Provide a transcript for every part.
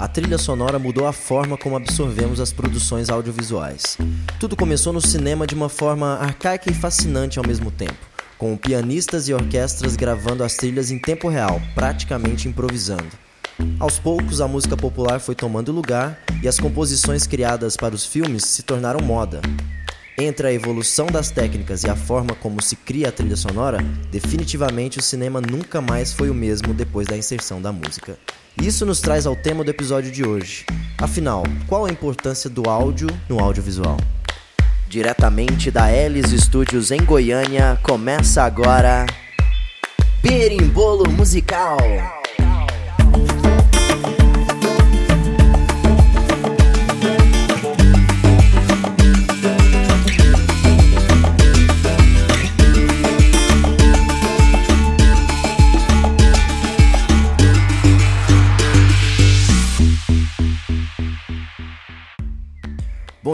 a trilha sonora mudou a forma como absorvemos as produções audiovisuais. Tudo começou no cinema de uma forma arcaica e fascinante ao mesmo tempo, com pianistas e orquestras gravando as trilhas em tempo real, praticamente improvisando. Aos poucos, a música popular foi tomando lugar e as composições criadas para os filmes se tornaram moda. Entre a evolução das técnicas e a forma como se cria a trilha sonora, definitivamente o cinema nunca mais foi o mesmo depois da inserção da música. Isso nos traz ao tema do episódio de hoje. Afinal, qual a importância do áudio no audiovisual? Diretamente da Elis Studios em Goiânia, começa agora Berimbolo Musical.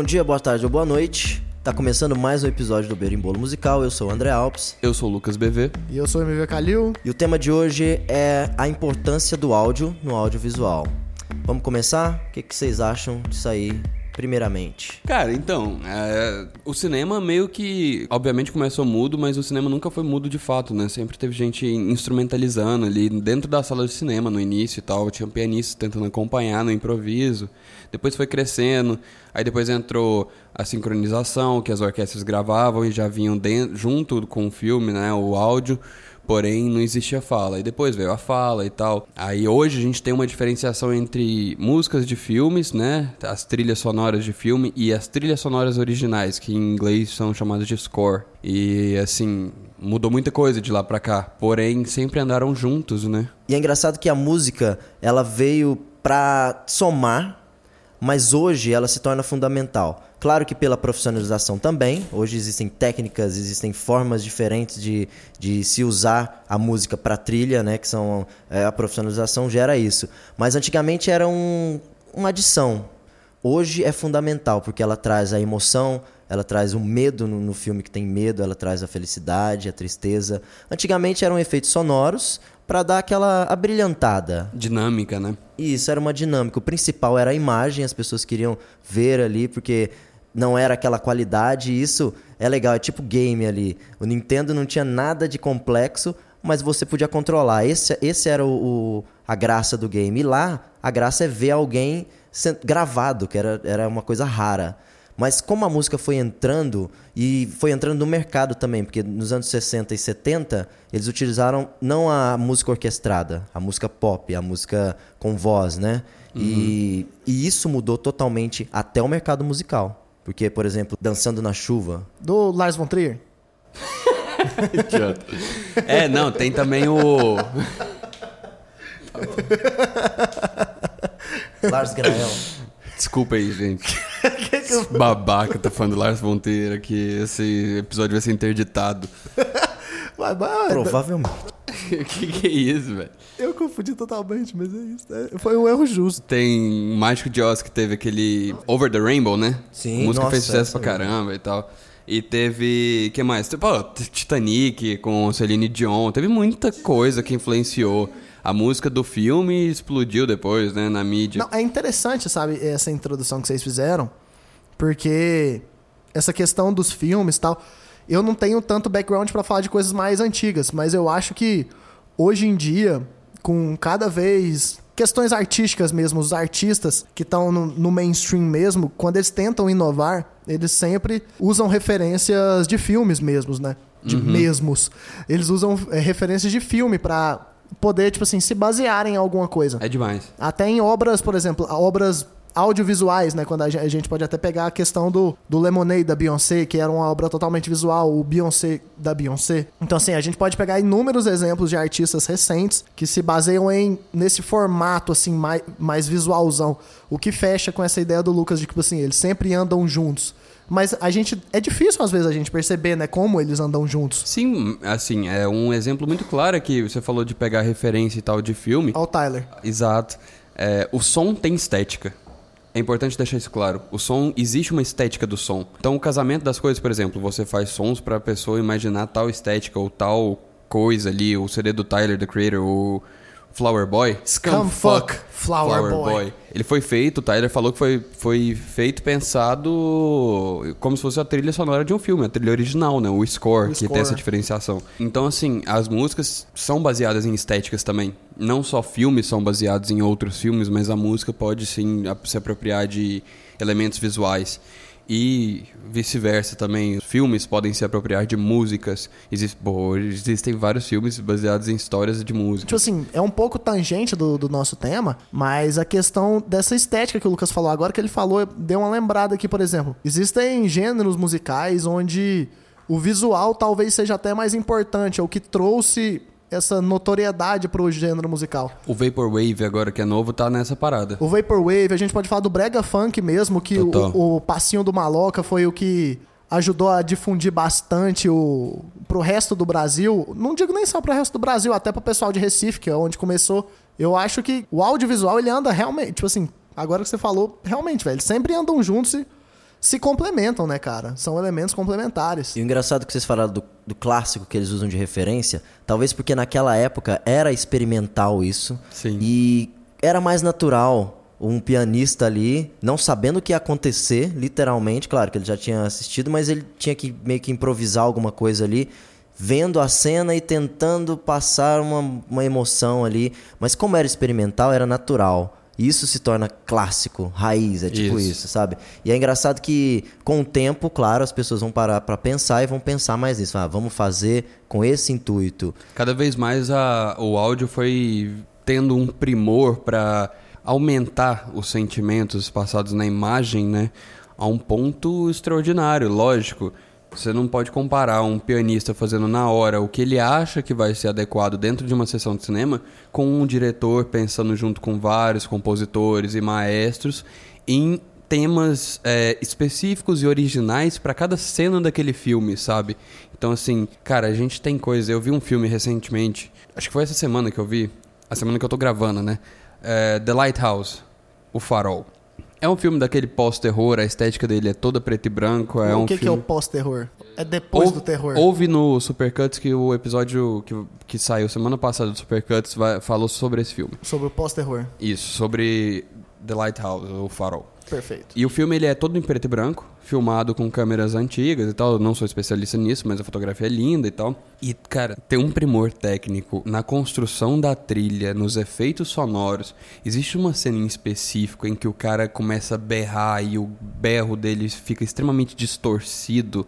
Dia, boa tarde ou boa noite. Tá começando mais um episódio do Berimbolo Musical. Eu sou o André Alves. Eu sou o Lucas BV. E eu sou o MV Calil. E o tema de hoje é a importância do áudio no audiovisual. Vamos começar? O que, que vocês acham disso aí, primeiramente? Cara, então, é, o cinema meio que, obviamente começou mudo, mas o cinema nunca foi mudo de fato, né? Sempre teve gente instrumentalizando ali dentro da sala de cinema no início e tal. Tinha pianistas tentando acompanhar no improviso. Depois foi crescendo. Aí depois entrou a sincronização, que as orquestras gravavam e já vinham dentro, junto com o filme, né? O áudio. Porém, não existia fala. E depois veio a fala e tal. Aí hoje a gente tem uma diferenciação entre músicas de filmes, né? As trilhas sonoras de filme e as trilhas sonoras originais, que em inglês são chamadas de score. E assim, mudou muita coisa de lá pra cá. Porém, sempre andaram juntos, né? E é engraçado que a música, ela veio pra somar mas hoje ela se torna fundamental. Claro que pela profissionalização também, hoje existem técnicas, existem formas diferentes de, de se usar a música para trilha, né, que são é, a profissionalização gera isso. Mas antigamente era um, uma adição. Hoje é fundamental porque ela traz a emoção, ela traz o medo no, no, filme que tem medo, ela traz a felicidade, a tristeza. Antigamente eram efeitos sonoros, para dar aquela abrilhantada. Dinâmica, né? Isso, era uma dinâmica. O principal era a imagem, as pessoas queriam ver ali, porque não era aquela qualidade. E isso é legal, é tipo game ali. O Nintendo não tinha nada de complexo, mas você podia controlar. Esse, esse era o, o a graça do game. E lá, a graça é ver alguém gravado, que era, era uma coisa rara. Mas como a música foi entrando, e foi entrando no mercado também, porque nos anos 60 e 70 eles utilizaram não a música orquestrada, a música pop, a música com voz, né? Uhum. E, e isso mudou totalmente até o mercado musical. Porque, por exemplo, Dançando na Chuva. Do Lars von Trier. é, não, tem também o. Lars Grael. Desculpa aí, gente. Babaca tá falando do Lars Monteiro aqui. Esse episódio vai ser interditado. Mas, mas, Provavelmente. O que, que é isso, velho? Eu confundi totalmente, mas é isso. É, foi um erro justo. Tem Mágico de Oz que teve aquele Over the Rainbow, né? Sim, A música nossa, fez sucesso pra caramba e tal. E teve. que mais? Pô, Titanic com Celine Dion. Teve muita coisa que influenciou a música do filme explodiu depois, né, na mídia. Não, é interessante, sabe, essa introdução que vocês fizeram, porque essa questão dos filmes e tal, eu não tenho tanto background para falar de coisas mais antigas, mas eu acho que hoje em dia, com cada vez questões artísticas mesmo, os artistas que estão no, no, mainstream mesmo, quando eles tentam inovar, eles sempre usam referências de filmes mesmos, né? De uhum. mesmos. Eles usam é, referências de filme para poder, tipo assim, se basear em alguma coisa. É demais. Até em obras, por exemplo, obras audiovisuais, né? Quando a gente pode até pegar a questão do, do Lemonade da Beyoncé, que era uma obra totalmente visual, o Beyoncé da Beyoncé. Então, assim, a gente pode pegar inúmeros exemplos de artistas recentes que se baseiam em nesse formato, assim, mais, mais visualzão. O que fecha com essa ideia do Lucas de que, tipo assim, eles sempre andam juntos. Mas a gente. É difícil, às vezes, a gente perceber, né, como eles andam juntos. Sim, assim, é um exemplo muito claro que você falou de pegar referência e tal de filme. Ao Tyler. Exato. É, o som tem estética. É importante deixar isso claro. O som, existe uma estética do som. Então, o casamento das coisas, por exemplo, você faz sons para a pessoa imaginar tal estética ou tal coisa ali, o CD do Tyler, The Creator, o Flower Boy. Scumfuck Flower Boy. Ele foi feito, o Tyler falou que foi, foi feito pensado como se fosse a trilha sonora de um filme, a trilha original, né? O score, O que score. tem essa diferenciação. Então, assim, as músicas são baseadas em estéticas também. Não só filmes são baseados em outros filmes, mas a música pode sim se apropriar de elementos visuais. E vice-versa também. Filmes podem se apropriar de músicas. Existe, pô, existem vários filmes baseados em histórias de música. Tipo assim, é um pouco tangente do, do nosso tema, mas a questão dessa estética que o Lucas falou agora, que ele falou, deu uma lembrada aqui, por exemplo. Existem gêneros musicais onde o visual talvez seja até mais importante, ou que trouxe essa notoriedade pro gênero musical. O Vaporwave, agora que é novo, tá nessa parada. O Vaporwave, a gente pode falar do Brega Funk mesmo, que o, o passinho do Maloca foi o que ajudou a difundir bastante o pro resto do Brasil. Não digo nem só pro resto do Brasil, até pro pessoal de Recife, que é onde começou. Eu acho que o audiovisual ele anda realmente, tipo assim, agora que você falou, realmente, velho, sempre andam juntos e se complementam, né, cara? São elementos complementares. E o engraçado que vocês falaram do, do clássico que eles usam de referência, talvez porque naquela época era experimental isso. Sim. E era mais natural um pianista ali, não sabendo o que ia acontecer, literalmente, claro que ele já tinha assistido, mas ele tinha que meio que improvisar alguma coisa ali, vendo a cena e tentando passar uma, uma emoção ali. Mas como era experimental, era natural. E Isso se torna clássico, raiz, é tipo Isso. isso, sabe? E é engraçado que com o tempo, claro, as pessoas vão parar pra pensar e vão pensar mais nisso. Ah, vamos fazer com esse intuito. Cada vez mais a, o áudio foi tendo um primor para aumentar os sentimentos passados na imagem, né? A um ponto extraordinário, lógico. Você não pode comparar um pianista fazendo na hora o que ele acha que vai ser adequado dentro de uma sessão de cinema com um diretor pensando junto com vários compositores e maestros em temas é, específicos e originais para cada cena daquele filme, sabe? Então, assim, cara, a gente tem coisa. Eu vi um filme recentemente, acho que foi essa semana que eu vi, a semana que eu tô gravando, né? É, The Lighthouse, O Farol. É um filme daquele pós-terror, a estética dele é toda preto e branco. É o um que, que é o filme... pós-terror? É depois Ouve- do terror. Houve no Supercuts que o episódio que, que saiu semana passada do Supercuts vai, falou sobre esse filme. Sobre o pós-terror. Isso, sobre The Lighthouse, o Farol. Perfeito. E o filme ele é todo em preto e branco, filmado com câmeras antigas e tal. Eu não sou especialista nisso, mas a fotografia é linda e tal. E, cara, tem um primor técnico na construção da trilha, nos efeitos sonoros. Existe uma cena em específico em que o cara começa a berrar e o berro dele fica extremamente distorcido.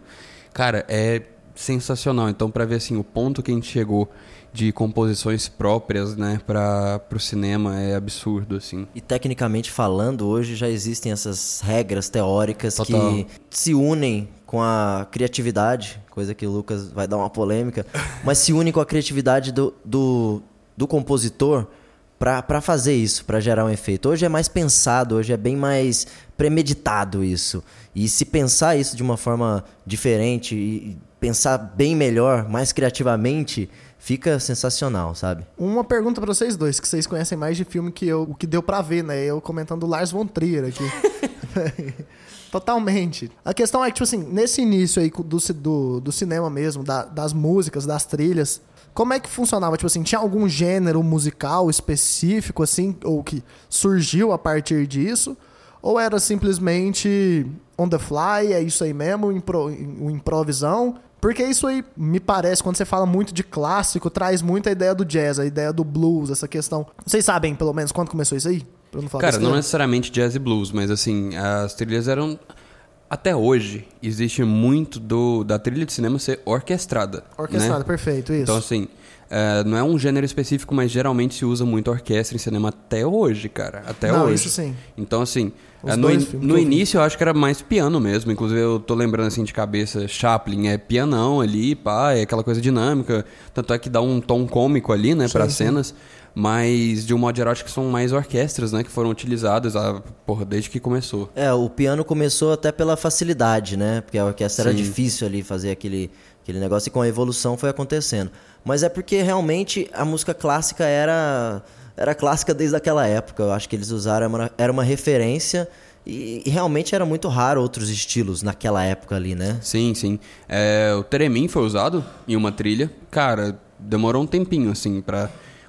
Cara, é sensacional. Então, pra ver assim, o ponto que a gente chegou de composições próprias, né, para pro cinema é absurdo assim. E tecnicamente falando, hoje já existem essas regras teóricas Total. que se unem com a criatividade, coisa que o Lucas vai dar uma polêmica, mas se unem com a criatividade do, do, do compositor para fazer isso, para gerar um efeito. Hoje é mais pensado, hoje é bem mais premeditado isso. E se pensar isso de uma forma diferente e pensar bem melhor, mais criativamente, fica sensacional, sabe? Uma pergunta pra vocês dois, que vocês conhecem mais de filme que eu, o que deu pra ver, né? Eu comentando Lars von Trier aqui. Totalmente. A questão é que, tipo assim, nesse início aí do, do, do cinema mesmo, da- das músicas, das trilhas, como é que funcionava? Tipo assim, tinha algum gênero musical específico, assim, ou que surgiu a partir disso? Ou era simplesmente on the fly, é isso aí mesmo, impro, improvisão? Porque isso aí, me parece, quando você fala muito de clássico, traz muito a ideia do jazz, a ideia do blues, essa questão. Vocês sabem, pelo menos, quando começou isso aí? Não Cara, não necessariamente jazz e blues, mas assim, as trilhas eram. Até hoje, existe muito do, da trilha de cinema ser orquestrada. Orquestrado, né? perfeito, isso. Então, assim, é, não é um gênero específico, mas geralmente se usa muito orquestra em cinema até hoje, cara. Até Não, hoje. isso sim. Então, assim, é, no, in- no início eu acho que era mais piano mesmo. Inclusive, eu tô lembrando assim de cabeça, Chaplin é pianão ali, pá, é aquela coisa dinâmica. Tanto é que dá um tom cômico ali, né, para sim. Mas, de um modo geral, acho que são mais orquestras, né, que foram utilizadas, ah, porra, desde que começou. É, o piano começou até pela facilidade, né? Porque a orquestra era Sim. difícil ali fazer aquele, aquele negócio e com a evolução foi acontecendo. Mas é porque realmente a música clássica era, era clássica desde aquela época. Eu acho que eles usaram, era uma, era uma referência e, e realmente era muito raro outros estilos naquela época ali, né? Sim, sim. É, o Teremin foi usado em uma trilha. Cara, demorou um tempinho, assim, pra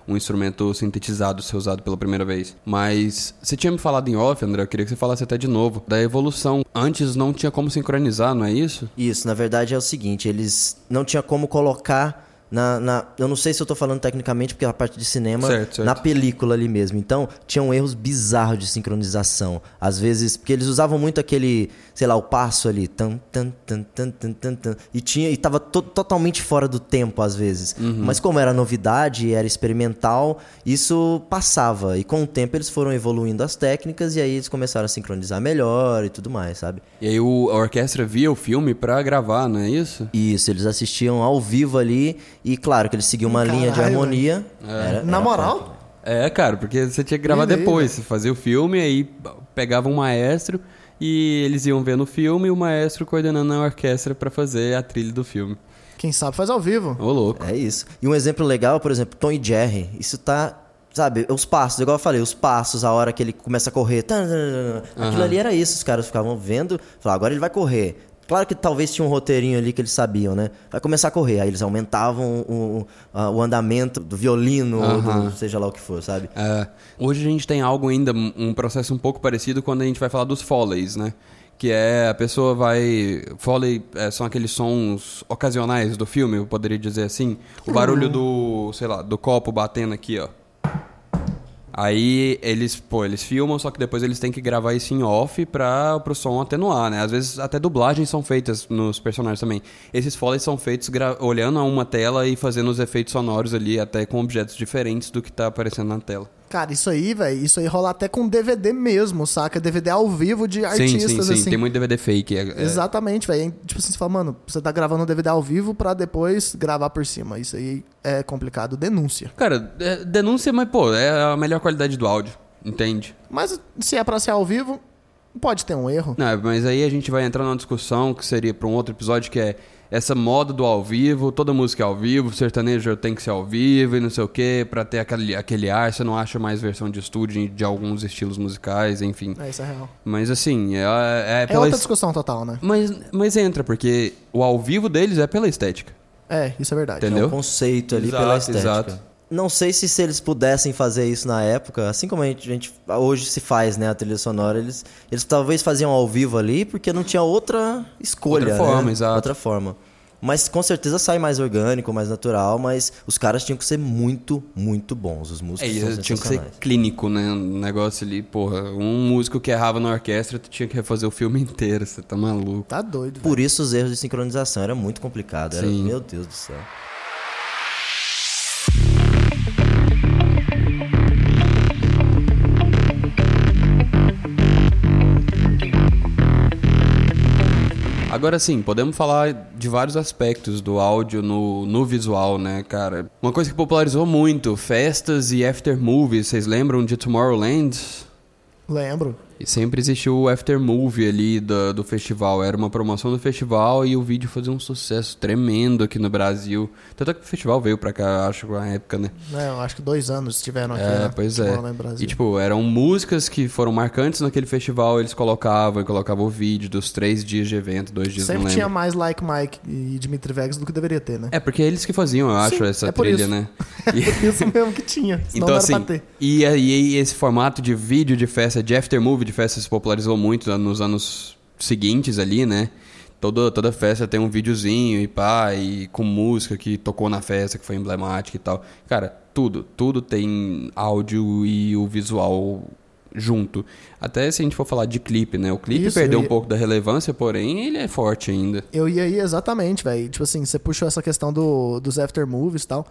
um instrumento sintetizado ser usado pela primeira vez. Mas você tinha me falado em off, André, eu queria que você falasse até de novo da evolução. Antes não tinha como sincronizar, não é isso? Isso, na verdade é o seguinte, eles não tinha como colocar na, na, eu não sei se eu tô falando tecnicamente, porque é a parte de cinema, Certo, certo. na película ali mesmo. Então, tinham erros bizarros de sincronização. Às vezes, porque eles usavam muito aquele, sei lá, o passo ali. Tan, tan, tan, tan, tan, tan, tan, e tinha, e tava to- totalmente fora do tempo, às vezes. Uhum. Mas como era novidade, era experimental, isso passava. E com o tempo eles foram evoluindo as técnicas e aí eles começaram a sincronizar melhor e tudo mais, sabe? E aí o- a orquestra via o filme pra gravar, não é isso? Isso, eles assistiam ao vivo ali e claro que eles seguiam uma linha de Caralho, harmonia. Era- Na era moral? É, cara, porque você tinha que gravar Beleza. depois. Você fazia o filme, aí pegava um maestro e eles iam vendo o filme e o maestro coordenando a orquestra pra fazer a trilha do filme. Quem sabe faz ao vivo. Ô, louco. É isso. E um exemplo legal, por exemplo, Tom e Jerry. Isso tá. Sabe, os passos, igual eu falei, os passos, a hora que ele começa a correr. tan, tan, tan, tan. Aquilo Aham. ali era isso, os caras ficavam vendo, falavam, agora ele vai correr. Claro que talvez tinha um roteirinho ali que eles sabiam, né? Vai começar a correr. Aí eles aumentavam o, o, o andamento do violino, ou Aham. do, seja lá o que for, sabe? É, hoje a gente tem algo ainda, um processo um pouco parecido quando a gente vai falar dos foleys, né? Que é a pessoa vai. Foley é, são aqueles sons ocasionais do filme, eu poderia dizer assim. O barulho do, sei lá, do copo batendo aqui, ó. Aí eles, pô, eles filmam, só que depois eles têm que gravar isso em off pra, pro som atenuar, né? Às vezes até dublagens são feitas nos personagens também. Esses foleys são feitos olhando a uma tela e fazendo os efeitos sonoros ali, até com objetos diferentes do que tá aparecendo na tela. Cara, isso aí, velho, isso aí rola até com DVD mesmo, saca? DVD ao vivo de Sim, artistas, sim, sim. assim. Tem muito DVD fake. é- é- Exatamente, velho. Tipo assim, você fala, mano, você tá gravando um DVD ao vivo pra depois gravar por cima. Isso aí é complicado. Denúncia. Cara, é, denúncia, mas, pô, é a melhor qualidade do áudio. Entende? Mas se é pra ser ao vivo, pode ter um erro. Não, mas aí a gente vai entrar numa discussão que seria pra um outro episódio que é essa moda do ao vivo, toda música é ao vivo, sertanejo tem que ser ao vivo e não sei o quê, pra ter aquele, aquele ar, você não acha mais versão de estúdio de alguns estilos musicais, enfim. É, isso é real. Mas assim, é, é É pela. outra discussão total, né? mas, mas entra, porque o ao vivo deles é pela estética. É, isso é verdade. Entendeu? É um conceito ali Exato, pela estética. exato. Não sei se, se eles pudessem fazer isso na época, assim como a gente, a gente hoje se faz, né, a trilha sonora, eles, eles talvez faziam ao vivo ali porque não tinha outra escolha, Outra forma, né? exato. Outra forma. Mas com certeza sai mais orgânico, mais natural, mas os caras tinham que ser muito, muito bons. Os É, músicos e são tinha que ser clínico, né? Um negócio ali, porra. Um músico que errava na orquestra, tu tinha que refazer o filme inteiro, você tá maluco. Tá doido, velho. Por isso os erros de sincronização era muito complicado. Era, Sim. meu Deus do céu. Agora sim, podemos falar de vários aspectos do áudio no, no visual, né, cara? Uma coisa que popularizou muito, festas e after movies. Vocês lembram de Tomorrowland? Lembro. E sempre existiu o after movie ali do, do festival. Era uma promoção do festival e o vídeo fazia um sucesso tremendo aqui no Brasil. Tanto é que o festival veio pra cá, acho, na época, né? É, eu acho que dois anos estiveram aqui, É, né? pois é. Lá no Brasil. E tipo, eram músicas que foram marcantes naquele festival, eles colocavam, e colocavam o vídeo dos três dias de evento, dois dias, Sempre tinha mais Like Mike e Dimitri Vegas do que deveria ter, né? É, porque é eles que faziam, eu acho, Sim, essa é trilha, isso. né? É E- por isso mesmo que tinha. Senão então, não era assim, pra ter. e aí esse formato de vídeo de festa, de after movie de festa se popularizou muito nos anos seguintes ali, né? Toda, toda festa tem um videozinho e pá, e com música que tocou na festa, que foi emblemática e tal. Cara, tudo, tudo tem áudio e o visual junto. Até se a gente for falar de clipe, né? O clipe Isso, perdeu eu um ia- pouco da relevância, porém ele é forte ainda. Eu ia aí exatamente, velho. Tipo assim, você puxou essa questão do, dos after movies e tal.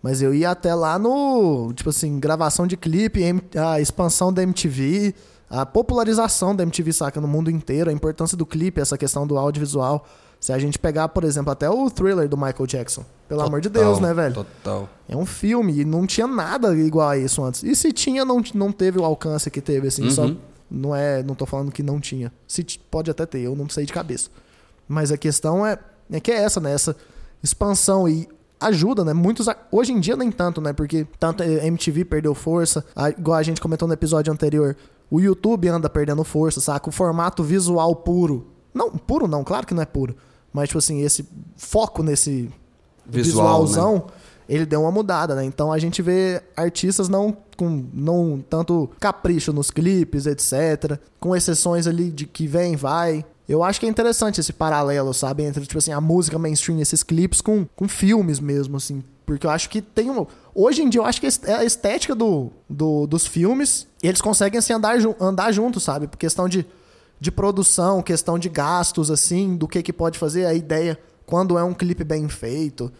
Mas eu ia até lá no, tipo assim, gravação de clipe, a expansão da MTV, a popularização da MTV, saca, no mundo inteiro, a importância do clipe, essa questão do audiovisual. Se a gente pegar, por exemplo, até o thriller do Michael Jackson. Pelo amor de Deus, Total, né, velho? Total. É um filme e não tinha nada igual a isso antes. E se tinha, não, não teve o alcance que teve, assim. Só Uhum. não é, não tô falando que não tinha. Se pode até ter, eu não sei de cabeça. Mas a questão é, é que é essa, né? Essa expansão e ajuda, né? Muitos hoje em dia nem tanto, né? Porque tanto a MTV perdeu força, a- igual a gente comentou no episódio anterior, o YouTube anda perdendo força, saca? O formato visual puro. Não, puro não, claro que não é puro. Mas tipo assim, esse foco nesse Visual, né? visualzão ele deu uma mudada, né? Então a gente vê artistas não com não tanto capricho nos clipes, etc, com exceções ali de que vem, vai. Eu acho que é interessante esse paralelo, sabe, entre tipo assim a música mainstream, esses clipes com, com filmes mesmo, assim, porque eu acho que tem um hoje em dia eu acho que é a estética do, do dos filmes eles conseguem assim andar andar juntos, sabe, por questão de de produção, questão de gastos, assim, do que que pode fazer, a ideia quando é um clipe bem feito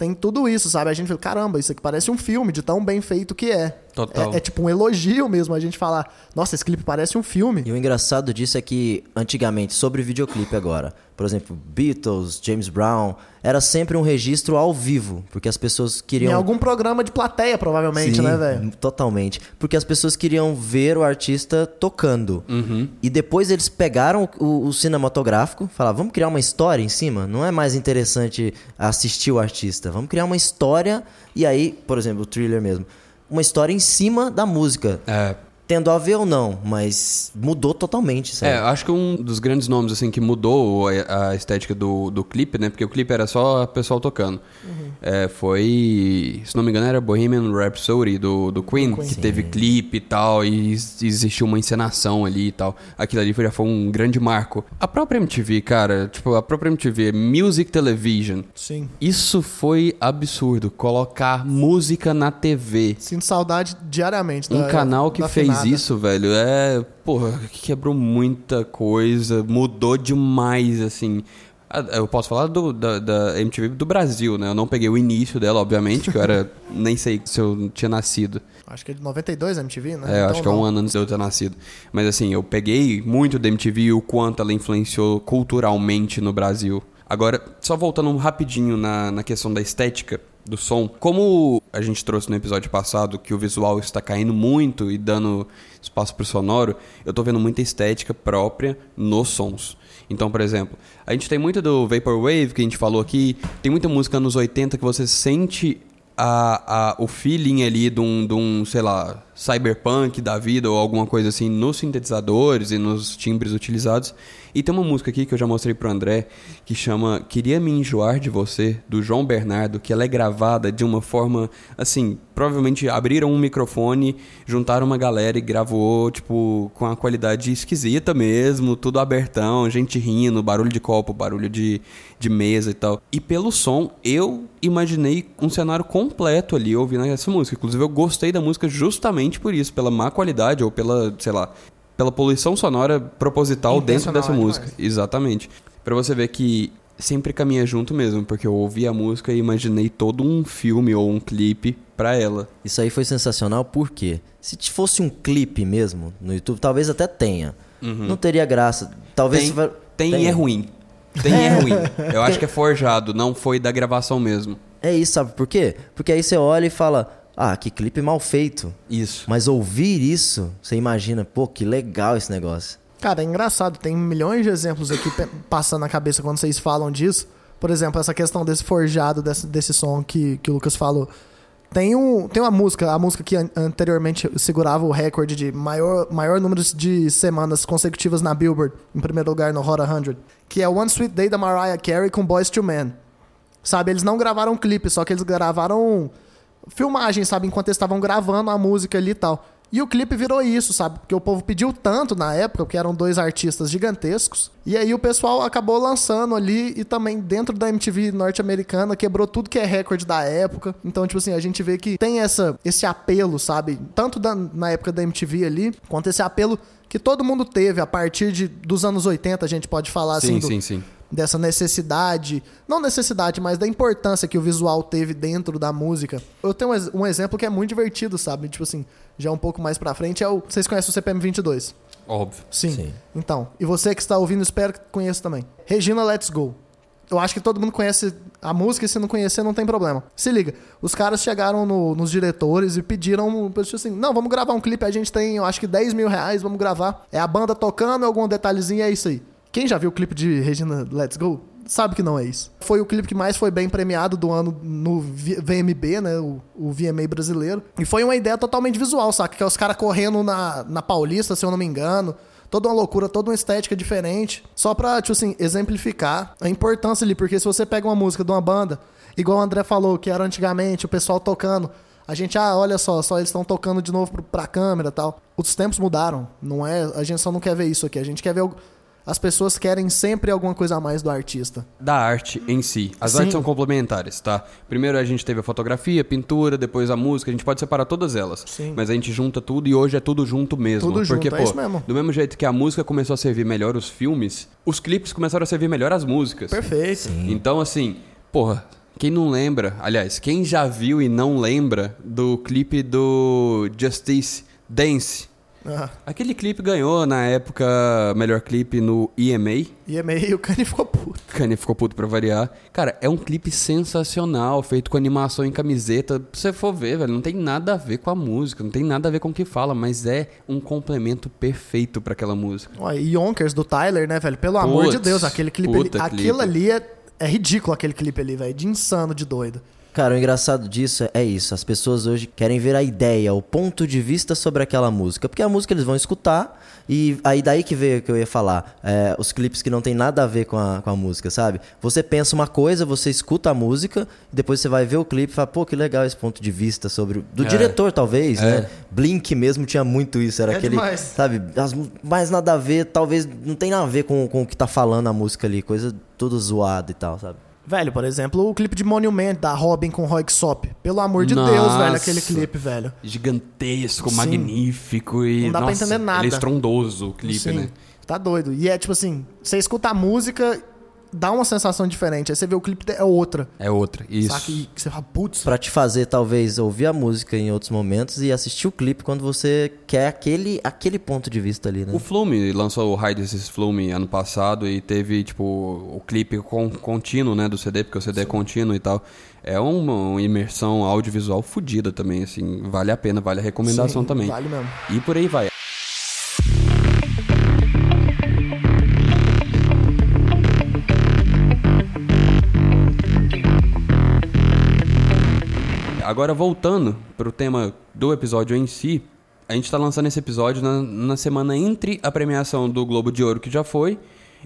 tem tudo isso, sabe? A gente fala, caramba, isso aqui parece um filme de tão bem feito que é. Total. É, é, tipo um elogio mesmo a gente falar, nossa, esse clipe parece um filme. E o engraçado disso é que, antigamente, sobre videoclipe agora, por exemplo, Beatles, James Brown, era sempre um registro ao vivo, porque as pessoas queriam. Em algum programa de plateia, provavelmente, Sim, né, velho? Totalmente. Porque as pessoas queriam ver o artista tocando. Uhum. E depois eles pegaram o, o cinematográfico, falaram, vamos criar uma história em cima? Não é mais interessante assistir o artista, vamos criar uma história. E aí, por exemplo, o thriller mesmo uma história em cima da música. É. Tendo a ver ou não, mas mudou totalmente, sabe? É, acho que um dos grandes nomes, assim, que mudou a, a estética do, do clipe, né? Porque o clipe era só o pessoal tocando. Uhum. É, foi, se não me engano, era Bohemian Rhapsody do, do Queen, Queen. que Sim. teve clipe e tal, e existiu uma encenação ali e tal. Aquilo ali já foi um grande marco. A própria MTV, cara, tipo, a própria MTV, Music Television. Sim. Isso foi absurdo, colocar música na TV. Sinto saudade diariamente. Um da, canal que fez nada. isso, velho, é. Porra, quebrou muita coisa, mudou demais, assim. Eu posso falar do, da, da, MTV do Brasil, né? Eu não peguei o início dela, obviamente, que eu era. nem sei se eu tinha nascido. Acho que é de 92 a MTV, né? É, então, acho que é um ano antes de eu ter nascido. Mas assim, eu peguei muito da MTV e o quanto ela influenciou culturalmente no Brasil. Agora, só voltando rapidinho na, na questão da estética do som. Como a gente trouxe no episódio passado que o visual está caindo muito e dando espaço para o sonoro, eu estou vendo muita estética própria nos sons. Então, por exemplo, a gente tem muito do Vaporwave que a gente falou aqui, tem muita música nos 80 que você sente a, a, o feeling ali de um, de um, sei lá, cyberpunk da vida ou alguma coisa assim nos sintetizadores e nos timbres utilizados. E tem uma música aqui que eu já mostrei pro André que chama Queria Me Enjoar de Você, do João Bernardo, que ela é gravada de uma forma assim, provavelmente abriram um microfone, juntaram uma galera e gravou, tipo, com a qualidade esquisita mesmo, tudo abertão, gente rindo, barulho de copo, barulho de, de mesa e tal. E pelo som, eu imaginei um cenário completo ali ouvindo essa música. Inclusive, eu gostei da música justamente por isso, pela má qualidade ou pela, sei lá, pela poluição sonora proposital dentro dessa música. Demais. Exatamente. Para você ver que sempre caminha junto mesmo, porque eu ouvi a música e imaginei todo um filme ou um clipe para ela. Isso aí foi sensacional porque se fosse um clipe mesmo no YouTube, talvez até tenha. Uhum. Não teria graça. Talvez tem, tem, tem. e é ruim. Tem é ruim. Eu acho que é forjado, não foi da gravação mesmo. É isso, sabe por quê? Porque aí você olha e fala: ah, que clipe mal feito. Isso. Mas ouvir isso, você imagina, pô, que legal esse negócio. Cara, é engraçado, tem milhões de exemplos aqui passando na cabeça quando vocês falam disso. Por exemplo, essa questão desse forjado, desse, desse som que, que o Lucas falou. Tem, um, tem uma música, a música que anteriormente segurava o recorde de maior, maior número de semanas consecutivas na Billboard, em primeiro lugar no Hot 100, que é One Sweet Day da Mariah Carey com Boys to Men. Sabe, eles não gravaram clipe, só que eles gravaram filmagem, sabe? Enquanto eles estavam gravando a música ali e tal. E o clipe virou isso, sabe? Porque o povo pediu tanto na época, porque eram dois artistas gigantescos. E aí o pessoal acabou lançando ali e também dentro da MTV norte-americana quebrou tudo que é recorde da época. Então, tipo assim, a gente vê que tem essa, esse apelo, sabe? Tanto da, na época da MTV ali, quanto esse apelo que todo mundo teve a partir de, dos anos 80, a gente pode falar sim, assim. Do, sim, sim dessa necessidade, não necessidade, mas da importância que o visual teve dentro da música. Eu tenho um exemplo que é muito divertido, sabe? Tipo assim, já um pouco mais pra frente é o. Vocês conhecem o CPM 22? Óbvio. Sim. Sim. Então, e você que está ouvindo, espero que conheça também. Regina Let's Go. Eu acho que todo mundo conhece a música e se não conhecer não tem problema. Se liga, os caras chegaram no, nos diretores e pediram, tipo assim, não, vamos gravar um clipe, a gente tem, eu acho que 10 mil reais, vamos gravar. É a banda tocando, algum detalhezinho, é isso aí. Quem já viu o clipe de Regina Let's Go sabe que não é isso. Foi o clipe que mais foi bem premiado do ano no VMB, né? O, o VMA brasileiro. E foi uma ideia totalmente visual, saca? Que é os caras correndo na, na Paulista, se eu não me engano. toda uma loucura, toda uma estética diferente. Só pra, tipo assim, exemplificar a importância ali. Porque se você pega uma música de uma banda, igual o André falou, que era antigamente, o pessoal tocando. A gente, ah, olha só, só eles estão tocando de novo pra câmera tal. Os tempos mudaram. Não é. A gente só não quer ver isso aqui. A gente quer ver. o- As pessoas querem sempre alguma coisa a mais do artista. da arte em si. As Sim. artes são complementares, tá? Primeiro a gente teve a fotografia, a pintura, depois a música, a gente pode separar todas elas. Sim. Mas a gente junta tudo e hoje é tudo junto mesmo. Tudo Porque, junto, é pô, isso mesmo. do mesmo jeito que a música começou a servir melhor os filmes, os clipes começaram a servir melhor as músicas. Perfeito. Então, assim, porra, quem não lembra, aliás, quem já viu e não lembra do clipe do Justice Dance? Ah, Aquele clipe ganhou na época melhor clipe no EMA. e é meio. O Kanye ficou puto. Kanye ficou puto pra variar. Cara, é um clipe sensacional, feito com animação em camiseta. Pra você for ver, velho, não tem nada a ver com a música, não tem nada a ver com o que fala, mas é um complemento perfeito pra aquela música. Ó, e Yonkers do Tyler, né, velho? Pelo amor de Deus, aquele clipe ali. puta Aquilo clipe. ali é, é ridículo, aquele clipe ali, velho. De insano, de doido. Cara, o engraçado disso é isso. As pessoas hoje querem ver a ideia, o ponto de vista sobre aquela música. Porque a música eles vão escutar e aí daí que veio que eu ia falar. é, os clipes que não tem nada a ver com a, com a música, sabe? Você pensa uma coisa, você escuta a música, e depois você vai ver o clipe e fala, pô, que legal esse ponto de vista sobre. o- Do É. diretor, talvez, É. né? Blink mesmo tinha muito isso. Era É aquele. demais. Sabe? As, mais nada a ver, talvez não tem nada a ver com, com o que tá falando a música ali. Coisa toda zoada e tal, sabe? Velho, por exemplo, o clipe de Monument da Robin com Roy Sop. Pelo amor de Nossa. Deus, velho, aquele clipe, velho. Gigantesco, Sim. magnífico e. Não dá pra nossa, entender nada. Ele é estrondoso o clipe, Sim, né? Tá doido. E é tipo assim, você escuta a música, dá uma sensação diferente. Aí você vê o clipe, é outra. É outra. Isso. Saca? E você fala, putz, Pra te fazer, talvez, ouvir a música em outros momentos e assistir o clipe quando você quer aquele, aquele ponto de vista ali, né? O Flume lançou o Hide This Flume ano passado e teve, tipo, o clipe con contínuo, né, do CD, porque o CD é contínuo e tal. É uma, uma imersão audiovisual fodida também, assim. Vale a pena, vale a recomendação sim, também. Vale mesmo. E por aí vai. Agora voltando pro tema do episódio em si, a gente tá lançando esse episódio na, na semana entre a premiação do Globo de Ouro que já foi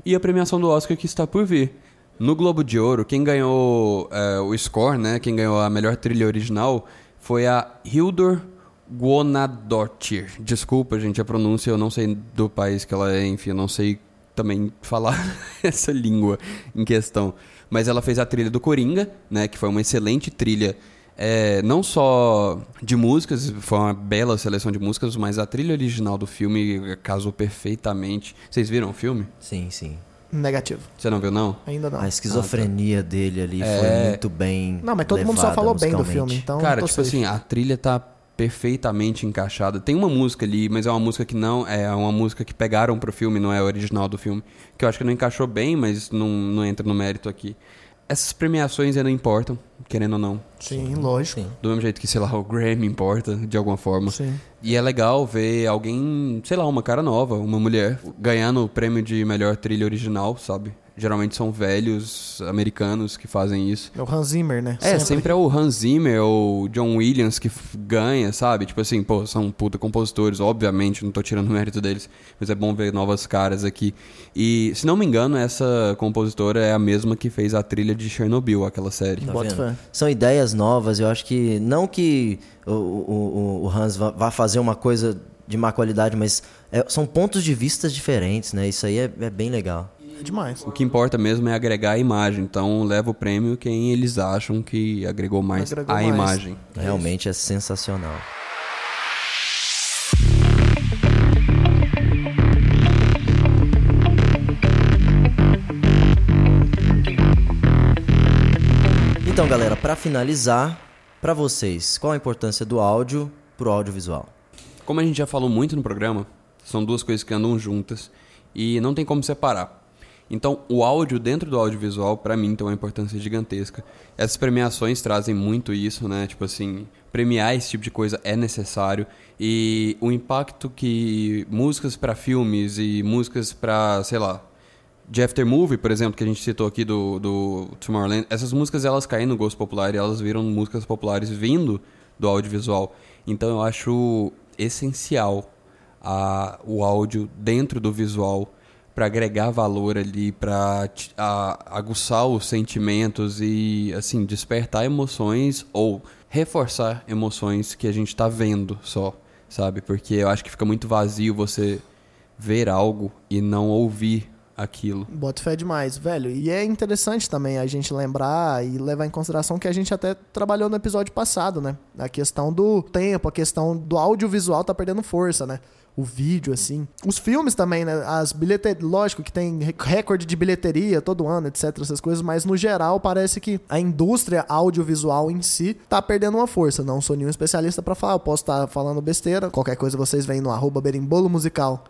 e a premiação do Oscar que está por vir. No Globo de Ouro, quem ganhou é, o score, né? Quem ganhou a melhor trilha original foi a Hildur Guðnadóttir. Desculpa, gente, a pronúncia, eu não sei do país que ela é, enfim, eu não sei também falar essa língua em questão. Mas ela fez a trilha do Coringa, né? Que foi uma excelente trilha, é, não só de músicas, foi uma bela seleção de músicas, mas a trilha original do filme casou perfeitamente. Vocês viram o filme? Sim, sim. Negativo. Você não viu, não? Ainda não. A esquizofrenia dele ali É. foi muito bem. Não, mas todo mundo só falou bem do filme, então. Cara, tô tipo safe. assim, a trilha tá perfeitamente encaixada. Tem uma música ali, mas é uma música que não. É uma música que pegaram pro filme, não é a original do filme. Que eu acho que não encaixou bem, mas não, não entra no mérito aqui. Essas premiações ainda importam, querendo ou não. Sim, lógico. Sim. Do mesmo jeito que, sei lá, o Grammy importa, de alguma forma. Sim. E é legal ver alguém, sei lá, uma cara nova, uma mulher, ganhando o prêmio de melhor trilha original, sabe? Geralmente são velhos americanos que fazem isso. É o Hans Zimmer, né? É, sempre é o Hans Zimmer ou o John Williams que ganha, sabe? Tipo assim, pô, são puta compositores, obviamente, não tô tirando o mérito deles, mas é bom ver novas caras aqui. E, se não me engano, essa compositora é a mesma que fez a trilha de Chernobyl, aquela série. Tá. São ideias novas, eu acho que. Não que o, o, o- Hans vá, vá fazer uma coisa de má qualidade, mas é- são pontos de vista diferentes, né? Isso aí é, é bem legal. É demais. O que importa mesmo é agregar a imagem, então leva o prêmio quem eles acham que agregou mais Agregou a mais. imagem. Realmente é sensacional. Então, galera, para finalizar, para vocês, qual a importância do áudio pro audiovisual? Como a gente já falou muito no programa, são duas coisas que andam juntas e não tem como separar. Então, o áudio dentro do audiovisual, pra mim, tem uma importância gigantesca. Essas premiações trazem muito isso, né? Tipo assim, premiar esse tipo de coisa é necessário e o impacto que músicas pra filmes e músicas pra, sei lá, de Aftermovie, por exemplo, que a gente citou aqui do, do Tomorrowland, essas músicas elas caem no gosto popular e elas viram músicas populares vindo do audiovisual. Então eu acho essencial a, o áudio dentro do visual para agregar valor ali, para aguçar os sentimentos e assim despertar emoções ou reforçar emoções que a gente está vendo só, sabe? Porque eu acho que fica muito vazio você ver algo e não ouvir aquilo. Bota fé demais, velho. E é interessante também a gente lembrar e levar em consideração que a gente até trabalhou no episódio passado, né? A questão do tempo, a questão do audiovisual tá perdendo força, né? o vídeo, assim. Os filmes também, né? As bilheterias, lógico que tem recorde de bilheteria todo ano, etc, essas coisas, mas no geral parece que a indústria audiovisual em si tá perdendo uma força. Não sou nenhum especialista para falar, eu posso estar tá falando besteira. Qualquer coisa vocês vêm no arroba berimbolo musical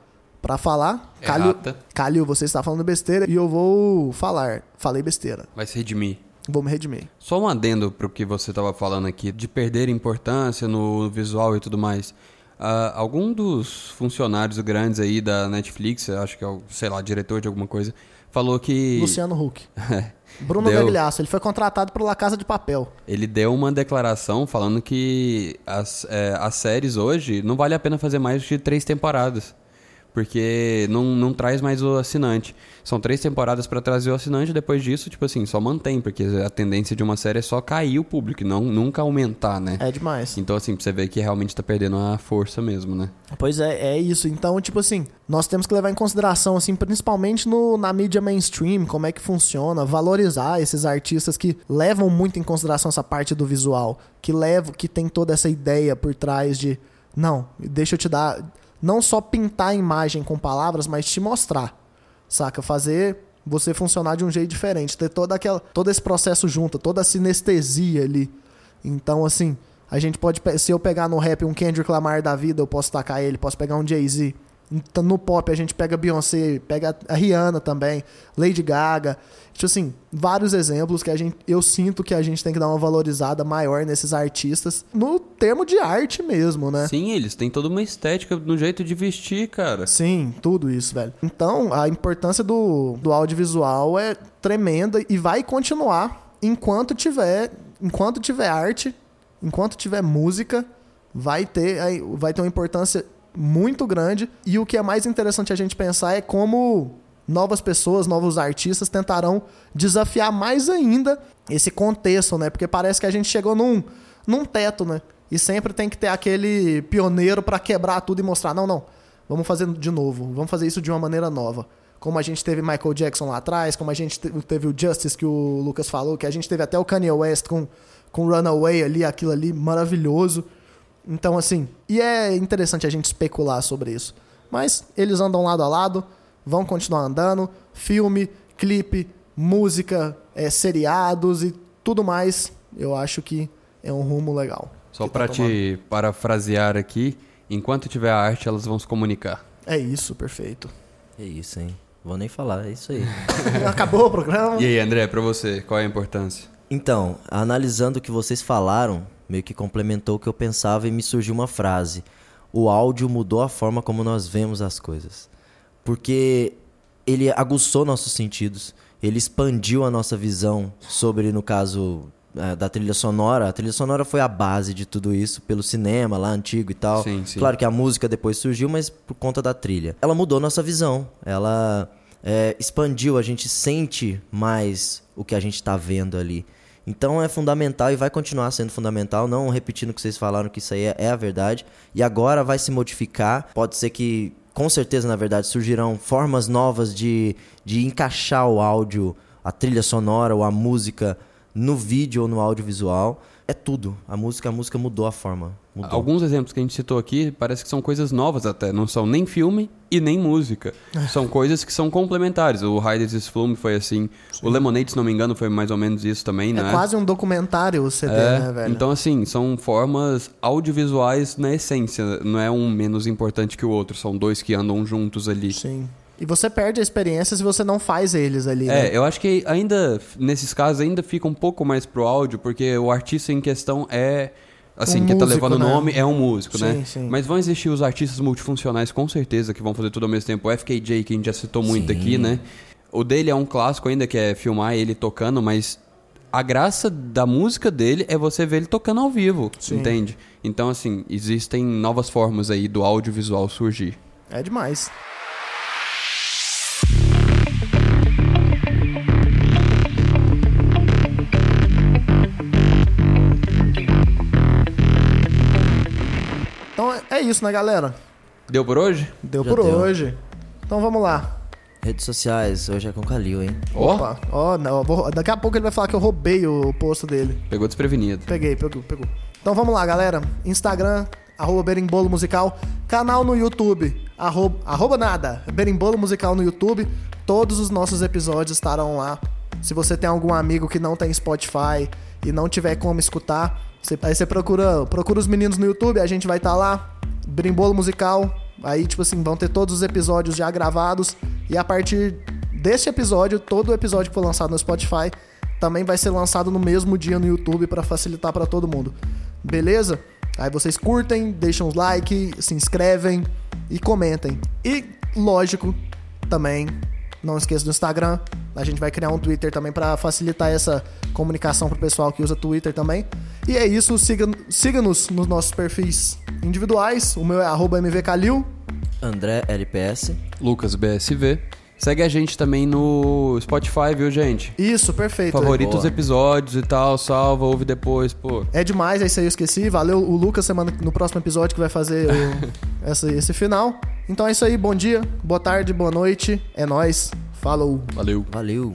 para falar. Calil, Calil, você está falando besteira e eu vou falar. Falei besteira. Vai se redimir. Vou me redimir. Só um adendo pro que você estava falando aqui, de perder importância no visual e tudo mais. Uh, algum dos funcionários grandes aí da Netflix, acho que é o, sei lá, diretor de alguma coisa, falou que. Luciano Huck. Bruno deu... Gagliasso, ele foi contratado pela Casa de Papel. Ele deu uma declaração falando que as, é, as séries hoje não vale a pena fazer mais de três temporadas porque não, não traz mais o assinante. São três temporadas para trazer o assinante, depois disso, tipo assim, só mantém, porque a tendência de uma série é só cair o público, e não nunca aumentar, né? É demais. Então, assim, você vê que realmente tá perdendo a força mesmo, né? Pois é, é isso. Então, tipo assim, nós temos que levar em consideração, assim, principalmente no, na mídia mainstream, como é que funciona, valorizar esses artistas que levam muito em consideração essa parte do visual, que levam, que tem toda essa ideia por trás de. Não, deixa eu te dar não só pintar a imagem com palavras, mas te mostrar. Saca? Fazer você funcionar de um jeito diferente, ter toda aquela, todo esse processo junto, toda a sinestesia ali. Então, assim, a gente pode, se eu pegar no rap um Kendrick Lamar da vida, eu posso tacar ele, posso pegar um Jay-Z, no pop a gente pega Beyoncé, pega a Rihanna também, Lady Gaga. Tipo assim, vários exemplos que a gente, eu sinto que a gente tem que dar uma valorizada maior nesses artistas, no termo de arte mesmo, né? Sim, eles têm toda uma estética no jeito de vestir, cara. Sim, tudo isso, velho. Então, a importância do, do audiovisual é tremenda e vai continuar enquanto tiver, enquanto tiver arte, enquanto tiver música, vai ter, vai ter uma importância muito grande. E o que é mais interessante a gente pensar é como novas pessoas, novos artistas tentarão desafiar mais ainda esse contexto, né? Porque parece que a gente chegou num, num teto, né? E sempre tem que ter aquele pioneiro para quebrar tudo e mostrar, não, não, vamos fazer de novo, vamos fazer isso de uma maneira nova. Como a gente teve Michael Jackson lá atrás, como a gente teve o Justice que o Lucas falou, que a gente teve até o Kanye West com, com Runaway ali, aquilo ali maravilhoso. Então, assim, e é interessante a gente especular sobre isso. Mas eles andam lado a lado, vão continuar andando. Filme, clipe, música, é, seriados e tudo mais. Eu acho que é um rumo legal. Só para tá te parafrasear aqui, enquanto tiver arte, elas vão se comunicar. É isso, perfeito. É isso, hein? Vou nem falar, é isso aí. Acabou o programa. E aí, André, para você, qual é a importância? Então, analisando o que vocês falaram, meio que complementou o que eu pensava e me surgiu uma frase. O áudio mudou a forma como nós vemos as coisas. Porque ele aguçou nossos sentidos, ele expandiu a nossa visão sobre, no caso é, da trilha sonora. A trilha sonora foi a base de tudo isso, pelo cinema lá antigo e tal. Sim, sim. Claro que a música depois surgiu, mas por conta da trilha. Ela mudou nossa visão, ela é, expandiu, a gente sente mais o que a gente está vendo ali. Então é fundamental e vai continuar sendo fundamental, não repetindo o que vocês falaram, que isso aí é, é a verdade. E agora vai se modificar. Pode ser que, com certeza, na verdade, surgirão formas novas de, de encaixar o áudio, a trilha sonora ou a música no vídeo ou no audiovisual é tudo. A música, a música mudou a forma. Mudou. Alguns exemplos que a gente citou aqui parece que são coisas novas até, não são nem filme e nem música. são coisas que são complementares. O Hide This Flume foi assim. Sim. O Lemonade, se não me engano, foi mais ou menos isso também, é né? É quase um documentário o CD, é, né, velho? Então, assim, são formas audiovisuais na essência. Não é um menos importante que o outro. São dois que andam juntos ali. Sim. E você perde a experiência se você não faz eles ali. É, né? eu acho que ainda, nesses casos, ainda fica um pouco mais pro áudio, porque o artista em questão é. Assim, um quem tá levando o né? nome é um músico, né? sim, né? Sim. Mas vão existir os artistas multifuncionais, com certeza, que vão fazer tudo ao mesmo tempo. O FKJ, que a gente já citou muito sim. aqui, né? O dele é um clássico ainda, que é filmar ele tocando, mas a graça da música dele é você ver ele tocando ao vivo, Sim. entende? Então, assim, existem novas formas aí do audiovisual surgir. É demais. Isso, né, galera? Deu por hoje? Deu Já por deu. hoje. Então vamos lá. Redes sociais, hoje é com o Kalil, hein? Ó, Opa, ó, não, vou- daqui a pouco ele vai falar que eu roubei o posto dele. pegou desprevenido. Peguei, pegou, pegou. Então vamos lá, galera. Instagram, arroba Berimbolo Musical. Canal no YouTube, arroba, arroba nada, Berimbolo Musical no YouTube. Todos os nossos episódios estarão lá. Se você tem algum amigo que não tem Spotify e não tiver como escutar, você- aí você procura, procura os meninos no YouTube, a gente vai estar lá. Berimbolo Musical. Aí, tipo assim, vão ter todos os episódios já gravados. E a partir desse episódio, todo o episódio que for lançado no Spotify também vai ser lançado no mesmo dia no YouTube para facilitar para todo mundo. Beleza? Aí vocês curtem, deixam os like, se inscrevem e comentem. E lógico, também não esqueça do Instagram. A gente vai criar um Twitter também para facilitar essa comunicação pro pessoal que usa Twitter também. E é isso, siga- siga-nos nos nossos perfis individuais. O meu é arroba mvcalil. André LPS. Lucas BSV. Segue a gente também no Spotify, viu, gente? Isso, perfeito. Favorita boa. os episódios e tal, salva, ouve depois, pô. É demais, é isso aí eu esqueci. Valeu o Lucas semana, no próximo episódio que vai fazer o- essa- esse final. Então é isso aí, bom dia, boa tarde, boa noite. É nóis. Falou. Valeu. Valeu.